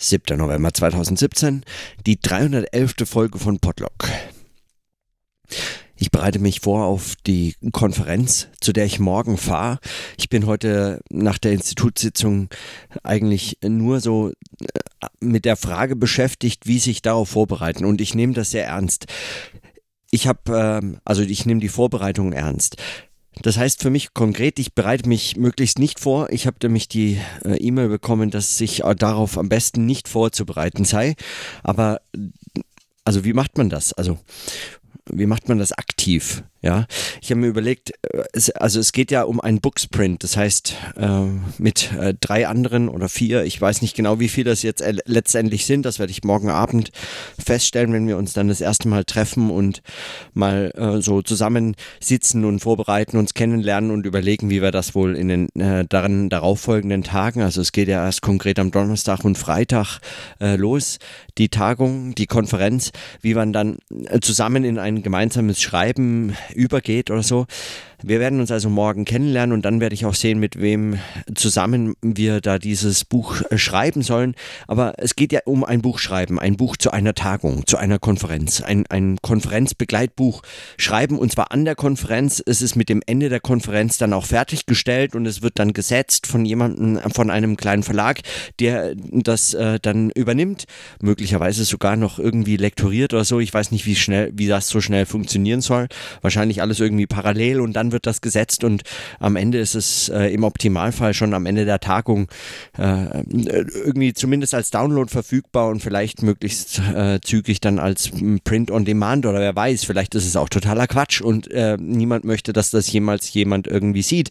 7. November 2017, die 311. Folge von Podlock. Ich bereite mich vor auf die Konferenz, zu der ich morgen fahre. Ich bin heute nach der Institutssitzung eigentlich nur so äh, mit der Frage beschäftigt, wie sich darauf vorbereiten. Und ich nehme das sehr ernst. Ich habe, äh, also ich nehme die Vorbereitung ernst. Das heißt für mich konkret, ich bereite mich möglichst nicht vor. Ich habe nämlich die äh, E-Mail bekommen, dass sich äh, darauf am besten nicht vorzubereiten sei. Aber also wie macht man das? Also wie macht man das aktiv? Ja, ich habe mir überlegt, äh, also es geht ja um einen Booksprint, das heißt äh, mit äh, drei anderen oder vier, ich weiß nicht genau, wie viel das jetzt äh, letztendlich sind, das werde ich morgen Abend feststellen, wenn wir uns dann das erste Mal treffen und mal äh, so zusammen sitzen und vorbereiten, uns kennenlernen und überlegen, wie wir das wohl in den äh, daran darauffolgenden Tagen, also es geht ja erst konkret am Donnerstag und Freitag los, die Tagung, die Konferenz, wie man dann zusammen in ein gemeinsames Schreiben übergeht oder so. Wir werden uns also morgen kennenlernen und dann werde ich auch sehen, mit wem zusammen wir da dieses Buch äh, schreiben sollen. Aber es geht ja um ein Buch schreiben, ein Buch zu einer Tagung, zu einer Konferenz, ein, ein Konferenzbegleitbuch schreiben und zwar an der Konferenz. Es ist mit dem Ende der Konferenz dann auch fertiggestellt und es wird dann gesetzt von jemandem, von einem kleinen Verlag, der das äh, dann übernimmt, möglicherweise sogar noch irgendwie lektoriert oder so. Ich weiß nicht, wie schnell, wie das so schnell funktionieren soll. Wahrscheinlich alles irgendwie parallel und dann wird das gesetzt und am Ende ist es äh, im Optimalfall schon am Ende der Tagung äh, irgendwie zumindest als Download verfügbar und vielleicht möglichst äh, zügig dann als Print on Demand oder wer weiß, vielleicht ist es auch totaler Quatsch und äh, niemand möchte, dass das jemals jemand irgendwie sieht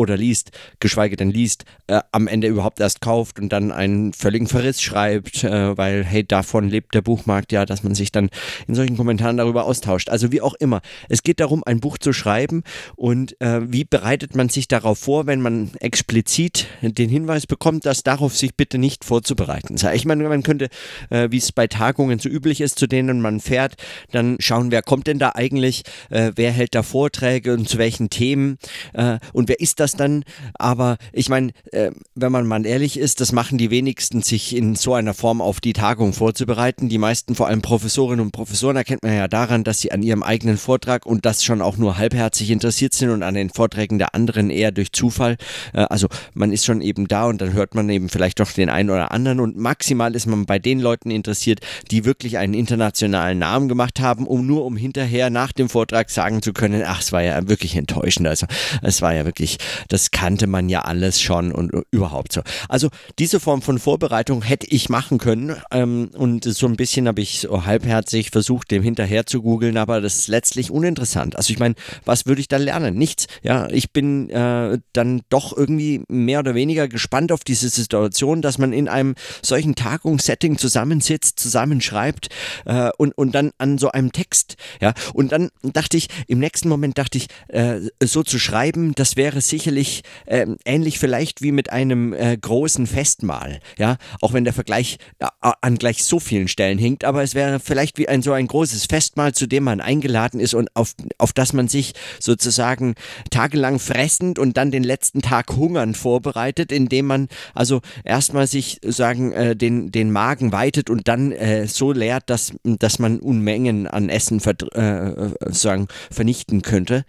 oder liest, geschweige denn liest, äh, am Ende überhaupt erst kauft und dann einen völligen Verriss schreibt, äh, weil, hey, davon lebt der Buchmarkt ja, dass man sich dann in solchen Kommentaren darüber austauscht. Also wie auch immer. Es geht darum, ein Buch zu schreiben und äh, wie bereitet man sich darauf vor, wenn man explizit den Hinweis bekommt, dass darauf sich bitte nicht vorzubereiten sei. Ich meine, man könnte, äh, wie es bei Tagungen so üblich ist, zu denen man fährt, dann schauen, wer kommt denn da eigentlich, äh, wer hält da Vorträge und zu welchen Themen äh, und wer ist das das dann, aber ich meine, äh, wenn man mal ehrlich ist, das machen die wenigsten, sich in so einer Form auf die Tagung vorzubereiten. Die meisten, vor allem Professorinnen und Professoren, erkennt man ja daran, dass sie an ihrem eigenen Vortrag und das schon auch nur halbherzig interessiert sind und an den Vorträgen der anderen eher durch Zufall. Äh, also man ist schon eben da und dann hört man eben vielleicht doch den einen oder anderen und maximal ist man bei den Leuten interessiert, die wirklich einen internationalen Namen gemacht haben, um nur um hinterher nach dem Vortrag sagen zu können, ach, es war ja wirklich enttäuschend. Also es war ja wirklich das kannte man ja alles schon und überhaupt so. Also diese Form von Vorbereitung hätte ich machen können ähm, und so ein bisschen habe ich so halbherzig versucht, dem hinterher zu googeln, aber das ist letztlich uninteressant. Also ich meine, was würde ich dann lernen? Nichts. Ja, ich bin äh, dann doch irgendwie mehr oder weniger gespannt auf diese Situation, dass man in einem solchen Tagungssetting zusammensitzt, zusammenschreibt äh, und, und dann an so einem Text, ja, und dann dachte ich, im nächsten Moment dachte ich, äh, so zu schreiben, das wäre sicher sicherlich äh, ähnlich vielleicht wie mit einem äh, großen Festmahl, ja, auch wenn der Vergleich äh, an gleich so vielen Stellen hinkt, aber es wäre vielleicht wie ein so ein großes Festmahl, zu dem man eingeladen ist und auf, auf das man sich sozusagen tagelang fressend und dann den letzten Tag hungern vorbereitet, indem man also erstmal sich sagen äh, den den Magen weitet und dann äh, so leert, dass dass man Unmengen an Essen äh, sagen vernichten könnte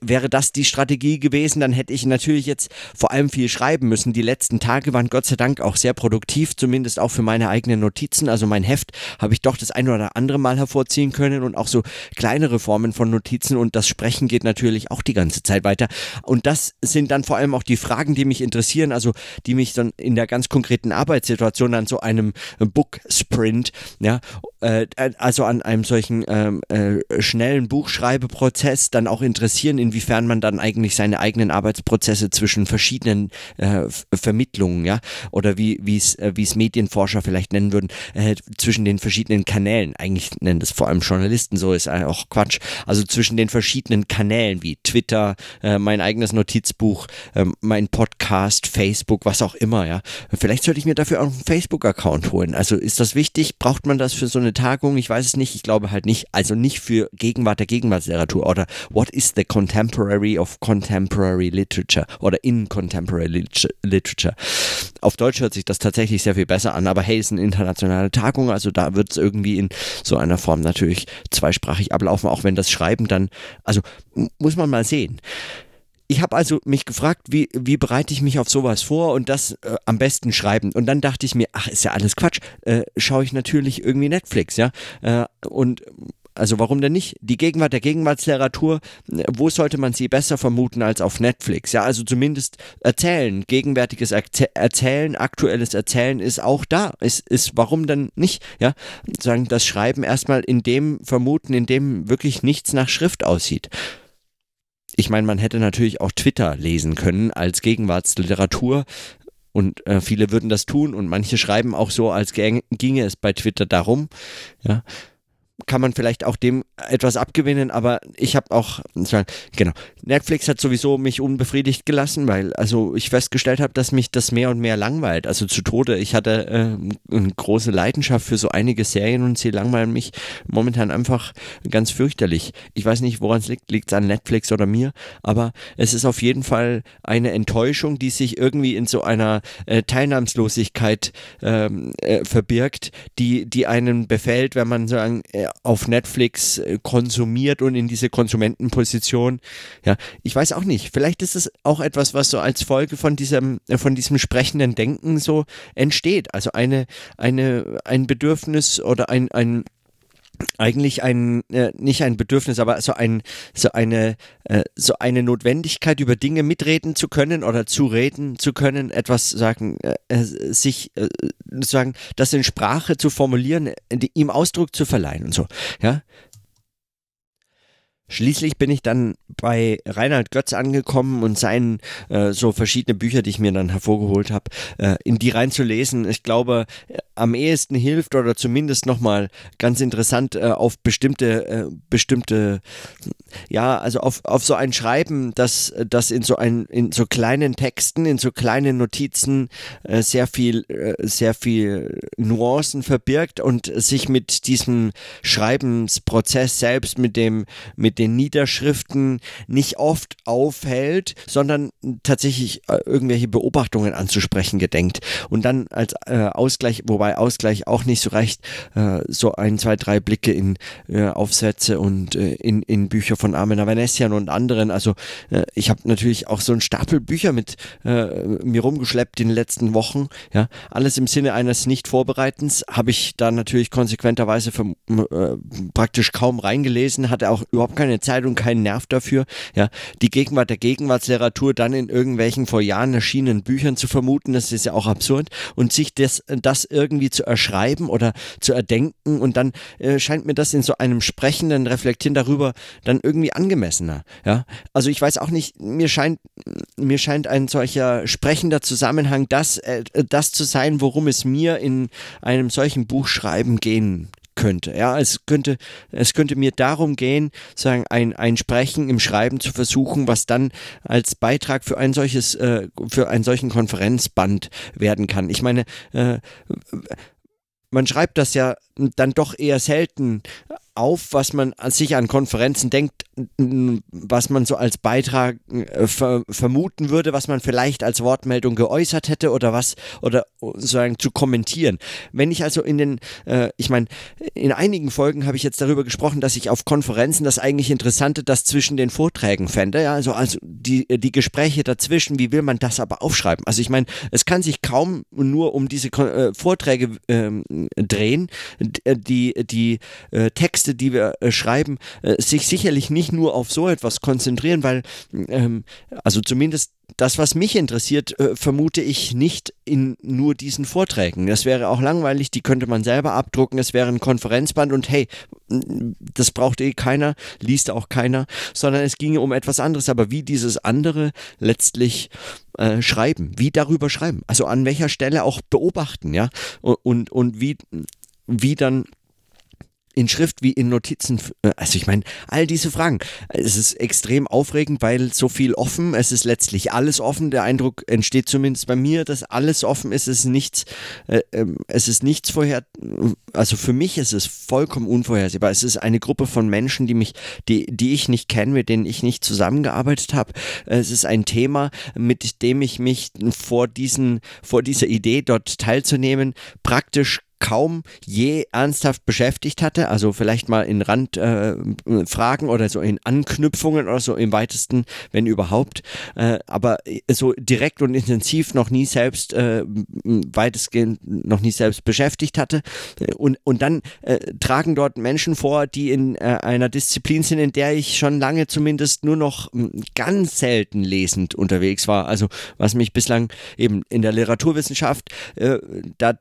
wäre das die Strategie gewesen, dann hätte ich natürlich jetzt vor allem viel schreiben müssen. Die letzten Tage waren Gott sei Dank auch sehr produktiv, zumindest auch für meine eigenen Notizen. Also mein Heft habe ich doch das ein oder andere Mal hervorziehen können und auch so kleinere Formen von Notizen und das Sprechen geht natürlich auch die ganze Zeit weiter. Und das sind dann vor allem auch die Fragen, die mich interessieren, also die mich dann in der ganz konkreten Arbeitssituation an so einem Book Sprint, ja, äh, also an einem solchen ähm, äh, schnellen Buchschreibeprozess dann auch interessieren, inwiefern man dann eigentlich seine eigenen Arbeitsprozesse zwischen verschiedenen äh, Vermittlungen, ja, oder wie wie es äh, wie es Medienforscher vielleicht nennen würden, äh, zwischen den verschiedenen Kanälen. Eigentlich nennen das vor allem Journalisten so, ist auch Quatsch. Also zwischen den verschiedenen Kanälen wie Twitter, äh, mein eigenes Notizbuch, äh, mein Podcast, Facebook, was auch immer, ja. Vielleicht sollte ich mir dafür auch einen Facebook-Account holen. Also ist das wichtig? Braucht man das für so eine Tagung? Ich weiß es nicht. Ich glaube halt nicht. Also nicht für Gegenwart der Gegenwartsliteratur oder What is the Contemporary of Contemporary Literature oder in Contemporary Literature. Auf Deutsch hört sich das tatsächlich sehr viel besser an, aber hey, ist eine internationale Tagung, also da wird es irgendwie in so einer Form natürlich zweisprachig ablaufen, auch wenn das Schreiben dann, also muss man mal sehen. Ich habe also mich gefragt, wie, wie bereite ich mich auf sowas vor und das äh, am besten schreiben. Und dann dachte ich mir, ach, ist ja alles Quatsch. Äh, schaue ich natürlich irgendwie Netflix, ja. Äh, und also warum denn nicht? Die Gegenwart der Gegenwartsliteratur, wo sollte man sie besser vermuten als auf Netflix? Ja, also zumindest erzählen, gegenwärtiges Erzählen, aktuelles Erzählen ist auch da. Ist, ist warum denn nicht? Ja, sagen das Schreiben erstmal in dem vermuten, in dem wirklich nichts nach Schrift aussieht. Ich meine, man hätte natürlich auch Twitter lesen können als Gegenwartsliteratur. Und äh, viele würden das tun und manche schreiben auch so, als ginge es bei Twitter darum. Ja, kann man vielleicht auch dem etwas abgewinnen, aber ich habe auch, genau, Netflix hat sowieso mich unbefriedigt gelassen, weil also ich festgestellt habe, dass mich das mehr und mehr langweilt, also zu Tode. Ich hatte äh, eine große Leidenschaft für so einige Serien und sie langweilen mich momentan einfach ganz fürchterlich. Ich weiß nicht, woran es liegt, liegt es an Netflix oder mir, aber es ist auf jeden Fall eine Enttäuschung, die sich irgendwie in so einer äh, Teilnahmslosigkeit ähm, äh, verbirgt, die, die einen befällt, wenn man sagen, äh, auf Netflix äh, konsumiert und in diese Konsumentenposition. Ja, ich weiß auch nicht. Vielleicht ist es auch etwas, was so als Folge von diesem, äh, von diesem sprechenden Denken so entsteht. Also eine, eine, ein Bedürfnis oder ein, ein eigentlich ein äh, nicht ein Bedürfnis, aber so ein so eine äh, so eine Notwendigkeit über Dinge mitreden zu können oder zu reden zu können, etwas sagen äh, äh sich äh, sagen, das in Sprache zu formulieren, ihm Ausdruck zu verleihen und so, ja. Schließlich bin ich dann bei Reinhard Götz angekommen und seinen äh, so verschiedene Bücher, die ich mir dann hervorgeholt habe, äh, in die reinzulesen. Ich glaube, am ehesten hilft oder zumindest nochmal ganz interessant äh, auf bestimmte, äh, bestimmte, ja, also auf, auf so ein Schreiben, das, das in so ein, in so kleinen Texten, in so kleinen Notizen äh, sehr viel, äh, sehr viel Nuancen verbirgt und sich mit diesem Schreibensprozess selbst, mit dem, mit den Niederschriften nicht oft aufhält, sondern tatsächlich äh, irgendwelche Beobachtungen anzusprechen gedenkt. Und dann als äh, Ausgleich, wobei Ausgleich auch nicht so reicht, äh, so ein, zwei, drei Blicke in äh, Aufsätze und äh, in, in Bücher von Armin Avanesian und anderen. Also äh, ich habe natürlich auch so einen Stapel Bücher mit mir rumgeschleppt in den letzten Wochen. Ja, alles im Sinne eines Nicht-Vorbereitens habe ich da natürlich konsequenterweise für, praktisch kaum reingelesen, hatte auch überhaupt keine keine Zeit und keinen Nerv dafür, ja, die Gegenwart der Gegenwartsliteratur dann in irgendwelchen vor Jahren erschienenen Büchern zu vermuten, das ist ja auch absurd und sich das, das irgendwie zu erschreiben oder zu erdenken und dann äh, scheint mir das in so einem sprechenden Reflektieren darüber dann irgendwie angemessener, ja. Also ich weiß auch nicht, mir scheint, mir scheint ein solcher sprechender Zusammenhang das, äh, das zu sein, worum es mir in einem solchen Buchschreiben gehen könnte. Ja, es könnte, es könnte mir darum gehen, sagen, ein, ein Sprechen im Schreiben zu versuchen, was dann als Beitrag für ein solches, äh, für einen solchen Konferenzband werden kann. Ich meine, äh, man schreibt das ja dann doch eher selten auf, was man sich an Konferenzen denkt, was man so als Beitrag äh, ver vermuten würde, was man vielleicht als Wortmeldung geäußert hätte oder was oder sozusagen zu kommentieren. Wenn ich also in den, äh, ich meine, in einigen Folgen habe ich jetzt darüber gesprochen, dass ich auf Konferenzen das eigentlich Interessante, das zwischen den Vorträgen fände, ja, also also die die Gespräche dazwischen, wie will man das aber aufschreiben? Also ich meine, es kann sich kaum nur um diese äh, Vorträge ähm, drehen, die die äh, Texte Texte, die wir äh, schreiben, äh, sich sicherlich nicht nur auf so etwas konzentrieren, weil, ähm, also zumindest das, was mich interessiert, äh, vermute ich nicht in nur diesen Vorträgen. Das wäre auch langweilig, die könnte man selber abdrucken, es wäre ein Konferenzband und hey, das braucht eh keiner, liest auch keiner, sondern es ginge um etwas anderes. Aber wie dieses andere letztlich äh, schreiben, wie darüber schreiben, also an welcher Stelle auch beobachten, ja, und, und, und wie, wie dann in Schrift wie in Notizen. Äh, also ich meine, all diese Fragen. Es ist extrem aufregend, weil so viel offen. Es ist letztlich alles offen. Der Eindruck entsteht zumindest bei mir, dass alles offen ist. Es ist nichts, äh, äh, es ist nichts vorher. Also für mich ist es vollkommen unvorhersehbar. Es ist eine Gruppe von Menschen, die mich, die, die ich nicht kenne, mit denen ich nicht zusammengearbeitet habe. Es ist ein Thema, mit dem ich mich vor diesen, vor dieser Idee dort teilzunehmen praktisch kaum je ernsthaft beschäftigt hatte, also vielleicht mal in Randfragen äh, oder so in Anknüpfungen oder so im weitesten, wenn überhaupt, äh, aber so direkt und intensiv noch nie selbst äh, weitestgehend noch nie selbst beschäftigt hatte. Und, und dann äh, tragen dort Menschen vor, die in äh, einer Disziplin sind, in der ich schon lange zumindest nur noch ganz selten lesend unterwegs war, also was mich bislang eben in der Literaturwissenschaft äh, da,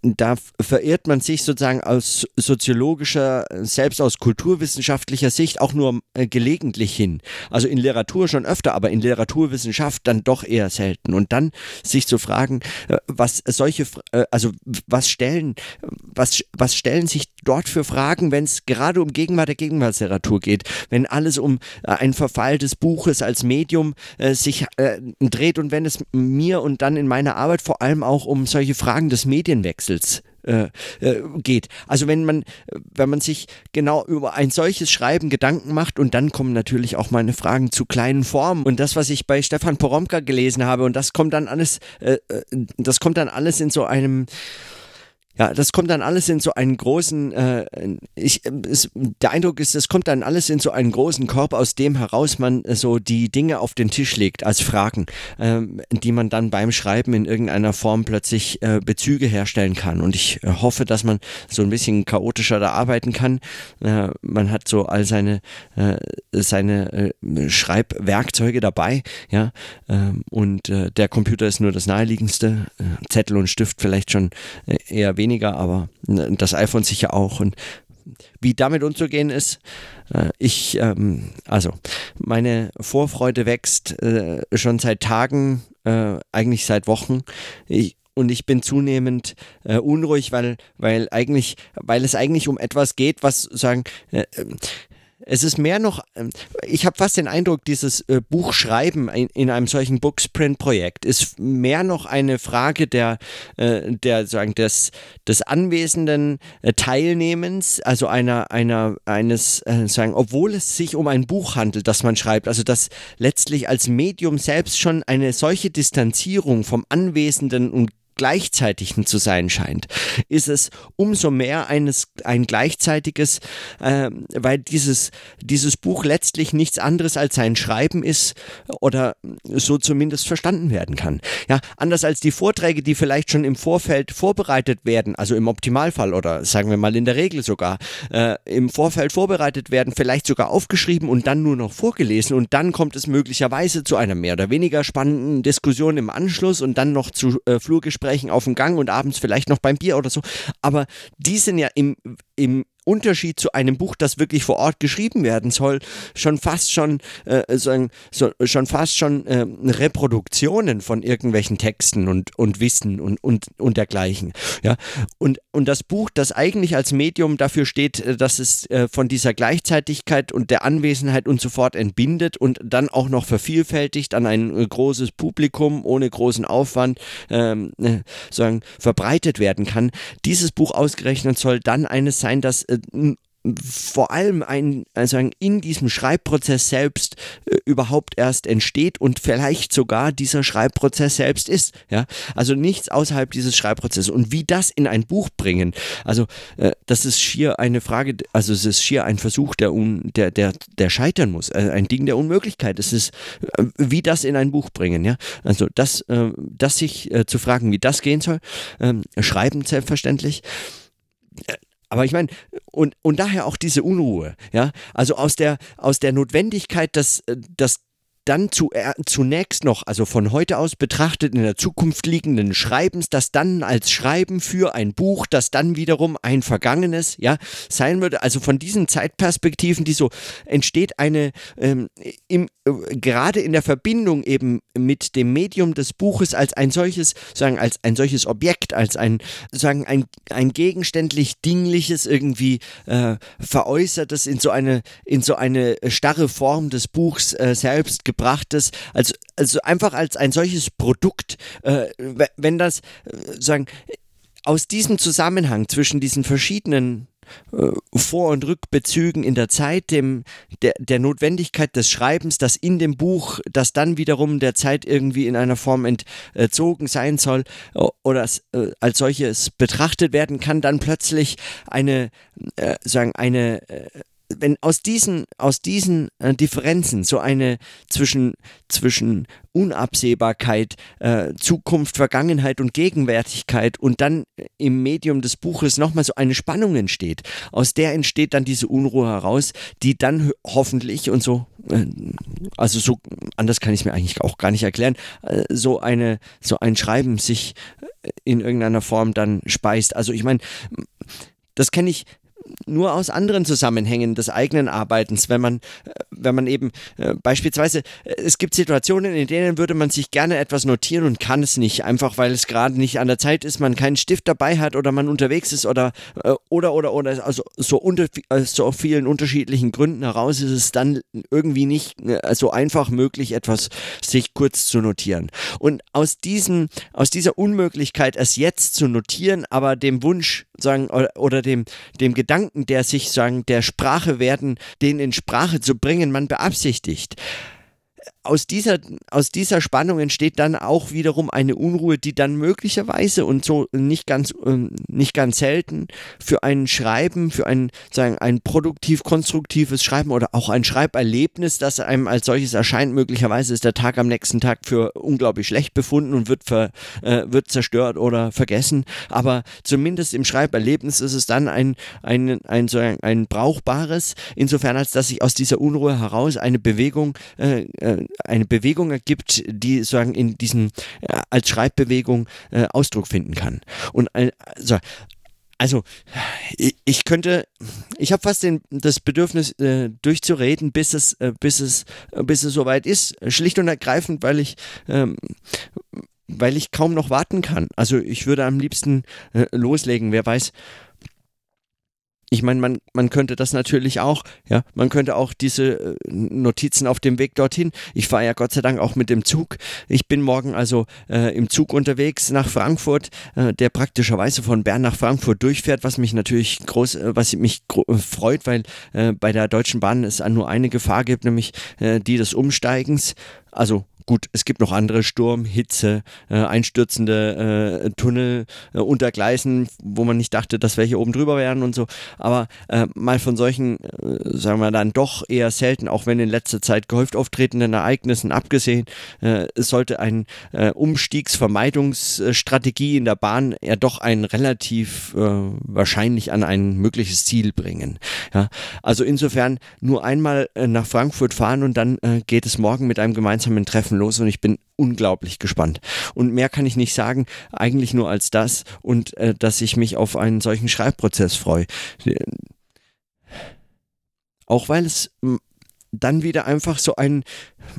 da verirrt man sich sozusagen aus soziologischer, selbst aus kulturwissenschaftlicher Sicht auch nur äh, gelegentlich hin. Also in Literatur schon öfter, aber in Literaturwissenschaft dann doch eher selten. Und dann sich zu fragen, äh, was solche, äh, also was stellen, was, was stellen sich dort für Fragen, wenn es gerade um Gegenwart der Gegenwartsliteratur geht, wenn alles um ein Verfall des Buches als Medium äh, sich äh, dreht und wenn es mir und dann in meiner Arbeit vor allem auch um solche Fragen des Medienwechsels äh, äh, geht. Also wenn man, wenn man sich genau über ein solches Schreiben Gedanken macht und dann kommen natürlich auch meine Fragen zu kleinen Formen und das, was ich bei Stefan Poromka gelesen habe und das kommt dann alles, äh, äh das kommt dann alles in so einem ja, das kommt dann alles in so einen großen, äh, ich, es, der Eindruck ist, es kommt dann alles in so einen großen Korb, aus dem heraus man äh, so die Dinge auf den Tisch legt als Fragen, ähm, die man dann beim Schreiben in irgendeiner Form plötzlich äh, Bezüge herstellen kann. Und ich äh, hoffe, dass man so ein bisschen chaotischer da arbeiten kann. Äh, man hat so all seine, äh, seine Schreibwerkzeuge dabei, ja, ähm, und der Computer ist nur das naheliegendste, Zettel und Stift vielleicht schon eher weniger weniger, aber ne, das iPhone sicher auch. Und wie damit umzugehen ist, äh, ich, ähm, also meine Vorfreude wächst äh, schon seit Tagen, äh, eigentlich seit Wochen. Ich, und ich bin zunehmend äh, unruhig, weil, weil eigentlich, weil es eigentlich um etwas geht, was sagen, äh, es ist mehr noch, ähm, ich habe fast den Eindruck, dieses äh, Buchschreiben in, in einem solchen Booksprint-Projekt ist mehr noch eine Frage der, äh, der sagen, des, des anwesenden äh, Teilnehmens, also einer, einer, eines, äh, sagen, obwohl es sich um ein Buch handelt, das man schreibt, also dass letztlich als Medium selbst schon eine solche Distanzierung vom Anwesenden und Gleichzeitigen zu sein scheint, ist es umso mehr eines, ein gleichzeitiges, äh, weil dieses, dieses Buch letztlich nichts anderes als sein Schreiben ist oder so zumindest verstanden werden kann. Ja, anders als die Vorträge, die vielleicht schon im Vorfeld vorbereitet werden, also im Optimalfall oder sagen wir mal in der Regel sogar, äh, im Vorfeld vorbereitet werden, vielleicht sogar aufgeschrieben und dann nur noch vorgelesen und dann kommt es möglicherweise zu einer mehr oder weniger spannenden Diskussion im Anschluss und dann noch zu äh, Flurgesprächen Gesprächen auf dem Gang und abends vielleicht noch beim Bier oder so. Aber die sind ja im, im Unterschied zu einem Buch, das wirklich vor Ort geschrieben werden soll, schon fast schon äh, so, schon fast schon äh, Reproduktionen von irgendwelchen Texten und, und Wissen und, und, und dergleichen. Ja? Und, und das Buch, das eigentlich als Medium dafür steht, äh, dass es äh, von dieser Gleichzeitigkeit und der Anwesenheit und so fort entbindet und dann auch noch vervielfältigt an ein äh, großes Publikum ohne großen Aufwand ähm, äh, sagen, verbreitet werden kann. Dieses Buch ausgerechnet soll dann eines sein, das vor allem ein, also in diesem Schreibprozess selbst äh, überhaupt erst entsteht und vielleicht sogar dieser Schreibprozess selbst ist. Ja, also nichts außerhalb dieses Schreibprozesses. Und wie das in ein Buch bringen, also äh, das ist schier eine Frage, also es ist schier ein Versuch, der, un, der, der, der scheitern muss, äh, ein Ding der Unmöglichkeit. Es ist, äh, wie das in ein Buch bringen. Ja, also das, äh, das sich äh, zu fragen, wie das gehen soll, ähm, schreiben selbstverständlich aber ich meine, und, und daher auch diese Unruhe, ja. Also aus der, aus der Notwendigkeit, dass, dass dann zu, äh, zunächst noch, also von heute aus betrachtet in der Zukunft liegenden Schreibens, das dann als Schreiben für ein Buch, das dann wiederum ein vergangenes, ja, sein würde. Also von diesen Zeitperspektiven, die so entsteht eine ähm, im, äh, gerade in der Verbindung eben mit dem Medium des Buches als ein solches, sagen als ein solches Objekt, als ein sagen ein ein gegenständlich dingliches irgendwie äh, veräußertes in so eine in so eine starre Form des Buchs äh, selbst gebrachtes, also also einfach als ein solches Produkt, äh, wenn das äh, sagen aus diesem Zusammenhang zwischen diesen verschiedenen äh, vor- und Rückbezügen in der Zeit, dem, der, der Notwendigkeit des Schreibens, das in dem Buch, das dann wiederum der Zeit irgendwie in einer Form entzogen sein soll oder äh, als solches betrachtet werden kann, dann plötzlich eine, äh, sagen, eine äh, wenn aus diesen, aus diesen äh, Differenzen so eine zwischen, zwischen Unabsehbarkeit, äh, Zukunft, Vergangenheit und Gegenwärtigkeit und dann im Medium des Buches nochmal so eine Spannung entsteht, aus der entsteht dann diese Unruhe heraus, die dann hoffentlich und so, äh, also so, anders kann ich es mir eigentlich auch gar nicht erklären, äh, so eine, so ein Schreiben sich äh, in irgendeiner Form dann speist. Also ich meine, das kenne ich nur aus anderen Zusammenhängen des eigenen Arbeitens, wenn man, äh, wenn man eben äh, beispielsweise, äh, es gibt Situationen, in denen würde man sich gerne etwas notieren und kann es nicht, einfach weil es gerade nicht an der Zeit ist, man keinen Stift dabei hat oder man unterwegs ist oder äh, oder oder oder also so unter so vielen unterschiedlichen Gründen heraus ist es dann irgendwie nicht äh, so einfach möglich, etwas sich kurz zu notieren. Und aus diesem, aus dieser Unmöglichkeit, es jetzt zu notieren, aber dem Wunsch sagen oder, oder dem, dem Gedanken, der sich sagen, der Sprache werden, den in Sprache zu bringen, man beabsichtigt aus dieser, aus dieser Spannung entsteht dann auch wiederum eine Unruhe, die dann möglicherweise und so nicht ganz, äh, nicht ganz selten für ein Schreiben, für ein, sagen, ein produktiv-konstruktives Schreiben oder auch ein Schreiberlebnis, das einem als solches erscheint, möglicherweise ist der Tag am nächsten Tag für unglaublich schlecht befunden und wird, ver, äh, wird zerstört oder vergessen. Aber zumindest im Schreiberlebnis ist es dann ein, ein, ein, so ein, ein brauchbares, insofern als dass sich aus dieser Unruhe heraus eine Bewegung äh, äh eine Bewegung ergibt, die sozusagen in diesen äh, als Schreibbewegung äh, Ausdruck finden kann. Und also, also ich könnte, ich habe fast den, das Bedürfnis äh, durchzureden, bis es, äh, bis es, bis es soweit ist. Schlicht und ergreifend, weil ich, ähm, weil ich kaum noch warten kann. Also ich würde am liebsten äh, loslegen. Wer weiß, ich meine, man, man könnte das natürlich auch, ja, man könnte auch diese äh, Notizen auf dem Weg dorthin. Ich fahre ja Gott sei Dank auch mit dem Zug. Ich bin morgen also äh, im Zug unterwegs nach Frankfurt, äh, der praktischerweise von Bern nach Frankfurt durchfährt, was mich natürlich groß, äh, was mich äh, freut, weil äh, bei der Deutschen Bahn es nur eine Gefahr gibt, nämlich die des Umsteigens. Also Gut, es gibt noch andere Sturm, Hitze, äh, einstürzende äh, Tunnel äh, unter Gleisen, wo man nicht dachte, dass welche oben drüber wären und so. Aber äh, mal von solchen, äh, sagen wir dann doch eher selten, auch wenn in letzter Zeit gehäuft auftretenden Ereignissen abgesehen, äh, es sollte eine Umstiegsvermeidungsstrategie in der Bahn ja doch ein relativ wahrscheinlich an ein mögliches Ziel bringen. Ja? Also insofern nur einmal nach Frankfurt fahren und dann geht es morgen mit einem gemeinsamen Treffen Treffen los und ich bin unglaublich gespannt. Und mehr kann ich nicht sagen, eigentlich nur als das und äh, dass ich mich auf einen solchen Schreibprozess freue. Auch weil es dann wieder einfach so ein,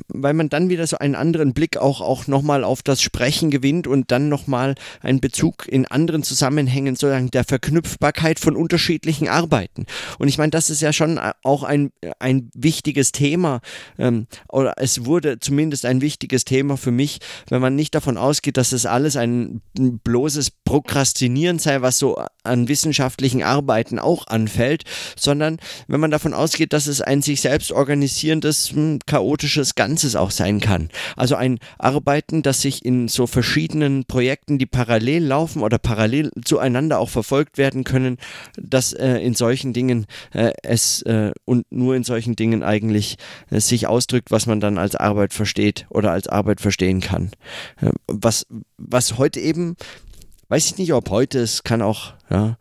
weil man dann wieder so einen anderen Blick auch, auch nochmal auf das Sprechen gewinnt und dann nochmal einen Bezug in anderen Zusammenhängen sozusagen der Verknüpfbarkeit von unterschiedlichen Arbeiten. Und ich meine, das ist ja schon auch ein, ein wichtiges Thema ähm, oder es wurde zumindest ein wichtiges Thema für mich, wenn man nicht davon ausgeht, dass es alles ein bloßes Prokrastinieren sei, was so an wissenschaftlichen Arbeiten auch anfällt, sondern wenn man davon ausgeht, dass es ein sich selbst organisierendes, hm, chaotisches Ganzes auch sein kann. Also ein Arbeiten, das sich in so verschiedenen Projekten, die parallel laufen oder parallel zueinander auch verfolgt werden können, dass äh, in solchen Dingen äh, es äh, und nur in solchen Dingen eigentlich äh, sich ausdrückt, was man dann als Arbeit versteht oder als Arbeit verstehen kann. Äh, was, was heute eben, weiß ich nicht, ob heute, es kann auch, ja,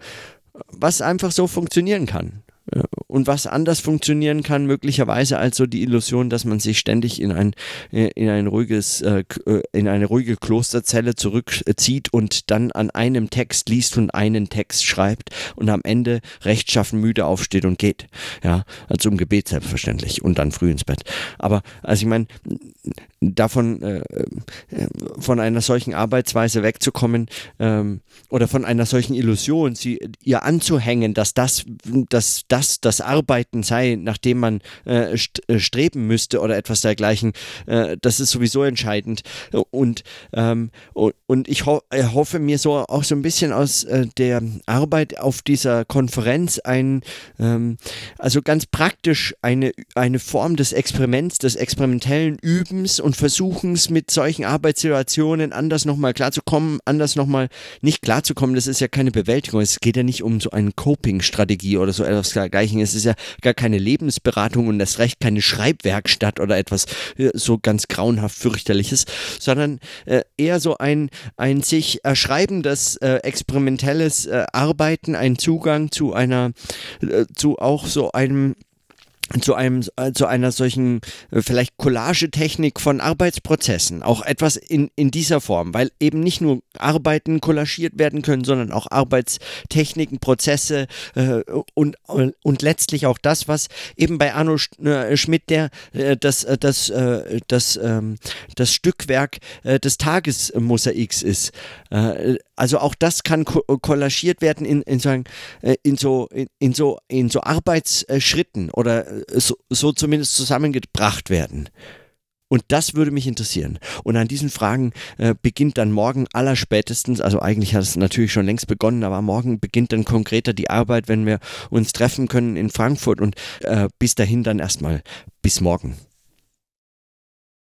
was einfach so funktionieren kann. Und was anders funktionieren kann, möglicherweise als so die Illusion, dass man sich ständig in ein, äh, in ein ruhiges, äh, äh, in eine ruhige Klosterzelle zurückzieht und dann an einem Text liest und einen Text schreibt und am Ende rechtschaffen müde aufsteht und geht. Ja, also im Gebet selbstverständlich und dann früh ins Bett. Aber also ich meine, davon von einer solchen Arbeitsweise wegzukommen ähm, oder von einer solchen Illusion, sie ihr anzuhängen, dass das, dass das das Arbeiten sei, nachdem man äh, streben müsste oder etwas dergleichen, äh, das ist sowieso entscheidend. Und, ähm, und ich ho hoffe mir so auch so ein bisschen aus äh, der Arbeit auf dieser Konferenz ein, ähm, also ganz praktisch eine, eine Form des Experiments, des experimentellen Übens und Versuchens mit solchen Arbeitssituationen anders nochmal klarzukommen, anders nochmal nicht klarzukommen, das ist ja keine Bewältigung, es geht ja nicht um so eine Coping-Strategie oder so etwas dergleichen, es ist ja gar keine Lebensberatung und das recht keine Schreibwerkstatt oder etwas äh, so ganz grauenhaft fürchterliches, sondern äh, eher so ein, ein sich erschreibendes, äh, experimentelles äh, Arbeiten, ein Zugang zu einer, äh, zu auch so einem zu einem äh, zu einer solchen äh, vielleicht Collagetechnik von Arbeitsprozessen auch etwas in in dieser Form weil eben nicht nur Arbeiten kollagiert werden können sondern auch Arbeitstechniken Prozesse äh, und und letztlich auch das was eben bei Arno äh, Schmidt der äh, das das äh, das ähm, das Stückwerk äh, des Tagesmosaiks ist. Äh, also auch das kann ko kollagiert werden in in so in so in so in so Arbeitsschritten oder so, so zumindest zusammengebracht werden. Und das würde mich interessieren. Und an diesen Fragen äh, beginnt dann morgen allerspätestens, also eigentlich hat es natürlich schon längst begonnen, aber morgen beginnt dann konkreter die Arbeit, wenn wir uns treffen können in Frankfurt. Und äh, bis dahin dann erstmal bis morgen.